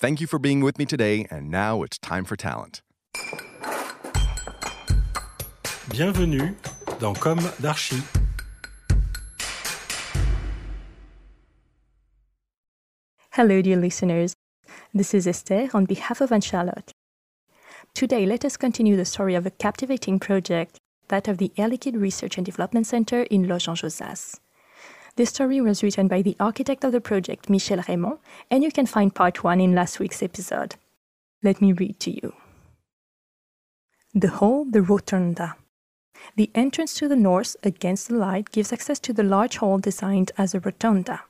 Thank you for being with me today, and now it's time for talent. Bienvenue dans Comme d'Archi. Hello, dear listeners. This is Esther on behalf of Anne Charlotte. Today, let us continue the story of a captivating project, that of the Air Liquide Research and Development Center in Loges-en-Josas. This story was written by the architect of the project, Michel Rémon, and you can find part one in last week's episode. Let me read to you. The hall, the rotunda. The entrance to the north against the light gives access to the large hall designed as a rotunda.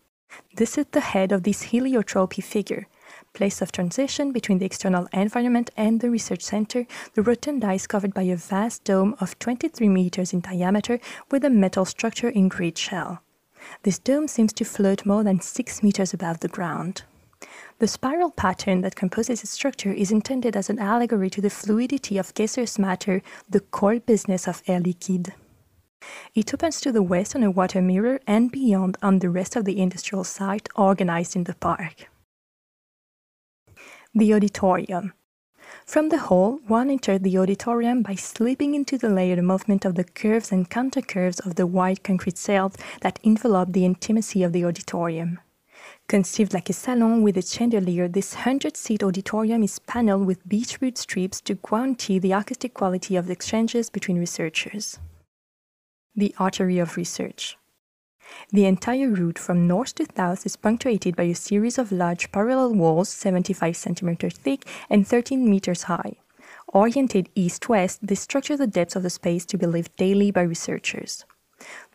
This is the head of this heliotropy figure, place of transition between the external environment and the research center. The rotunda is covered by a vast dome of 23 meters in diameter with a metal structure in grid shell. This dome seems to float more than 6 meters above the ground. The spiral pattern that composes its structure is intended as an allegory to the fluidity of gaseous matter, the core business of Air Liquide. It opens to the west on a water mirror and beyond on the rest of the industrial site organized in the park. The auditorium. From the hall, one entered the auditorium by slipping into the layered movement of the curves and countercurves of the white concrete cells that envelop the intimacy of the auditorium. Conceived like a salon with a chandelier, this 100 seat auditorium is paneled with beechwood strips to guarantee the acoustic quality of the exchanges between researchers. The Artery of Research. The entire route from north to south is punctuated by a series of large parallel walls, 75 centimeters thick and 13 meters high. Oriented east west, they structure the depth of the space to be lived daily by researchers.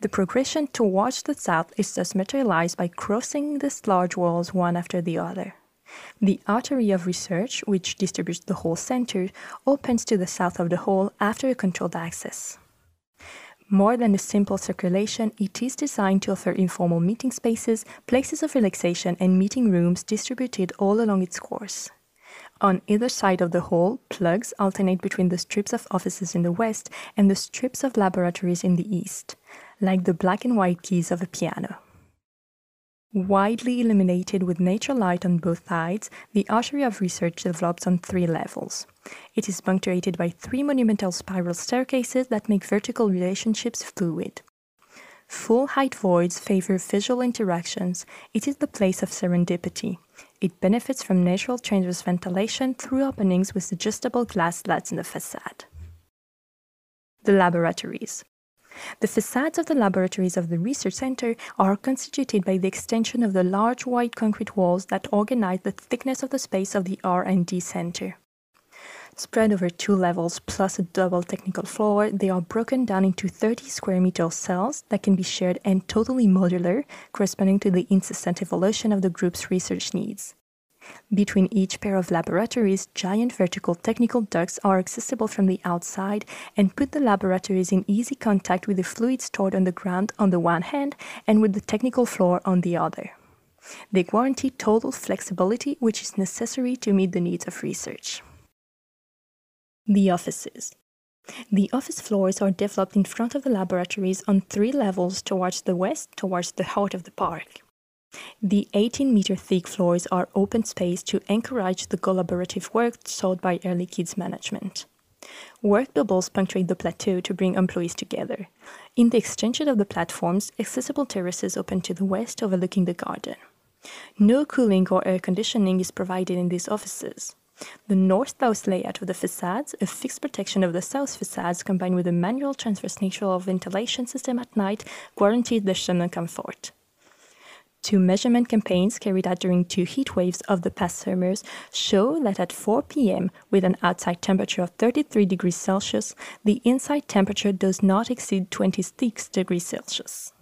The progression towards the south is thus materialized by crossing these large walls one after the other. The artery of research, which distributes the whole center, opens to the south of the hall after a controlled access. More than a simple circulation, it is designed to offer informal meeting spaces, places of relaxation, and meeting rooms distributed all along its course. On either side of the hall, plugs alternate between the strips of offices in the west and the strips of laboratories in the east, like the black and white keys of a piano. Widely illuminated with natural light on both sides, the artery of research develops on three levels. It is punctuated by three monumental spiral staircases that make vertical relationships fluid. Full height voids favor visual interactions. It is the place of serendipity. It benefits from natural transverse ventilation through openings with adjustable glass slats in the facade. The laboratories. The facades of the laboratories of the research center are constituted by the extension of the large white concrete walls that organize the thickness of the space of the R&D center. Spread over two levels plus a double technical floor, they are broken down into 30 square meter cells that can be shared and totally modular, corresponding to the incessant evolution of the group's research needs. Between each pair of laboratories, giant vertical technical ducts are accessible from the outside and put the laboratories in easy contact with the fluid stored on the ground on the one hand and with the technical floor on the other. They guarantee total flexibility, which is necessary to meet the needs of research. The offices. The office floors are developed in front of the laboratories on three levels towards the west, towards the heart of the park. The 18 meter thick floors are open space to encourage the collaborative work sought by Air Liquide's management. Work bubbles punctuate the plateau to bring employees together. In the extension of the platforms, accessible terraces open to the west overlooking the garden. No cooling or air conditioning is provided in these offices. The north-south layout of the facades, a fixed protection of the south facades combined with a manual transverse nature of ventilation system at night guarantees the thermal comfort. Two measurement campaigns carried out during two heat waves of the past summers show that at 4 p.m., with an outside temperature of 33 degrees Celsius, the inside temperature does not exceed 26 degrees Celsius.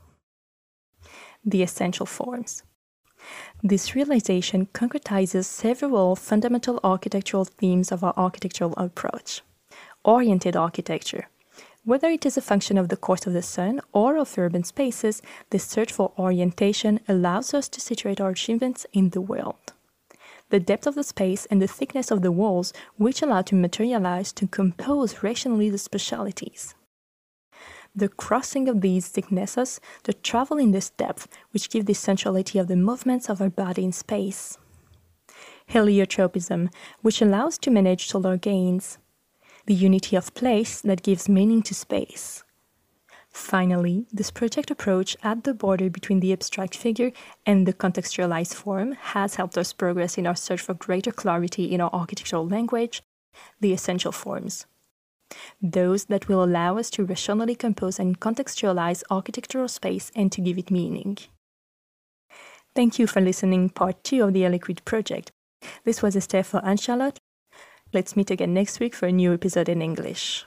The essential forms. This realization concretizes several fundamental architectural themes of our architectural approach. Oriented architecture, whether it is a function of the course of the sun or of urban spaces, this search for orientation allows us to situate our achievements in the world. The depth of the space and the thickness of the walls, which allow to materialize to compose rationally the specialities. The crossing of these thicknesses, the travel in this depth, which give the centrality of the movements of our body in space. Heliotropism, which allows to manage solar gains the unity of place that gives meaning to space. Finally, this project approach at the border between the abstract figure and the contextualized form has helped us progress in our search for greater clarity in our architectural language, the essential forms. Those that will allow us to rationally compose and contextualize architectural space and to give it meaning. Thank you for listening part two of the Liquid project. This was Esther for Anne-Charlotte Let's meet again next week for a new episode in English.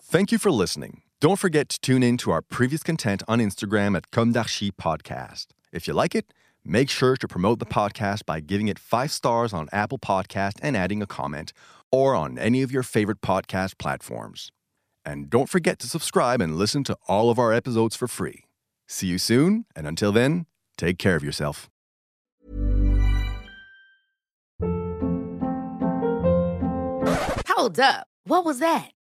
Thank you for listening. Don't forget to tune in to our previous content on Instagram at Comme Podcast. If you like it, make sure to promote the podcast by giving it five stars on Apple Podcast and adding a comment, or on any of your favorite podcast platforms. And don't forget to subscribe and listen to all of our episodes for free. See you soon, and until then, take care of yourself. Hold up. What was that?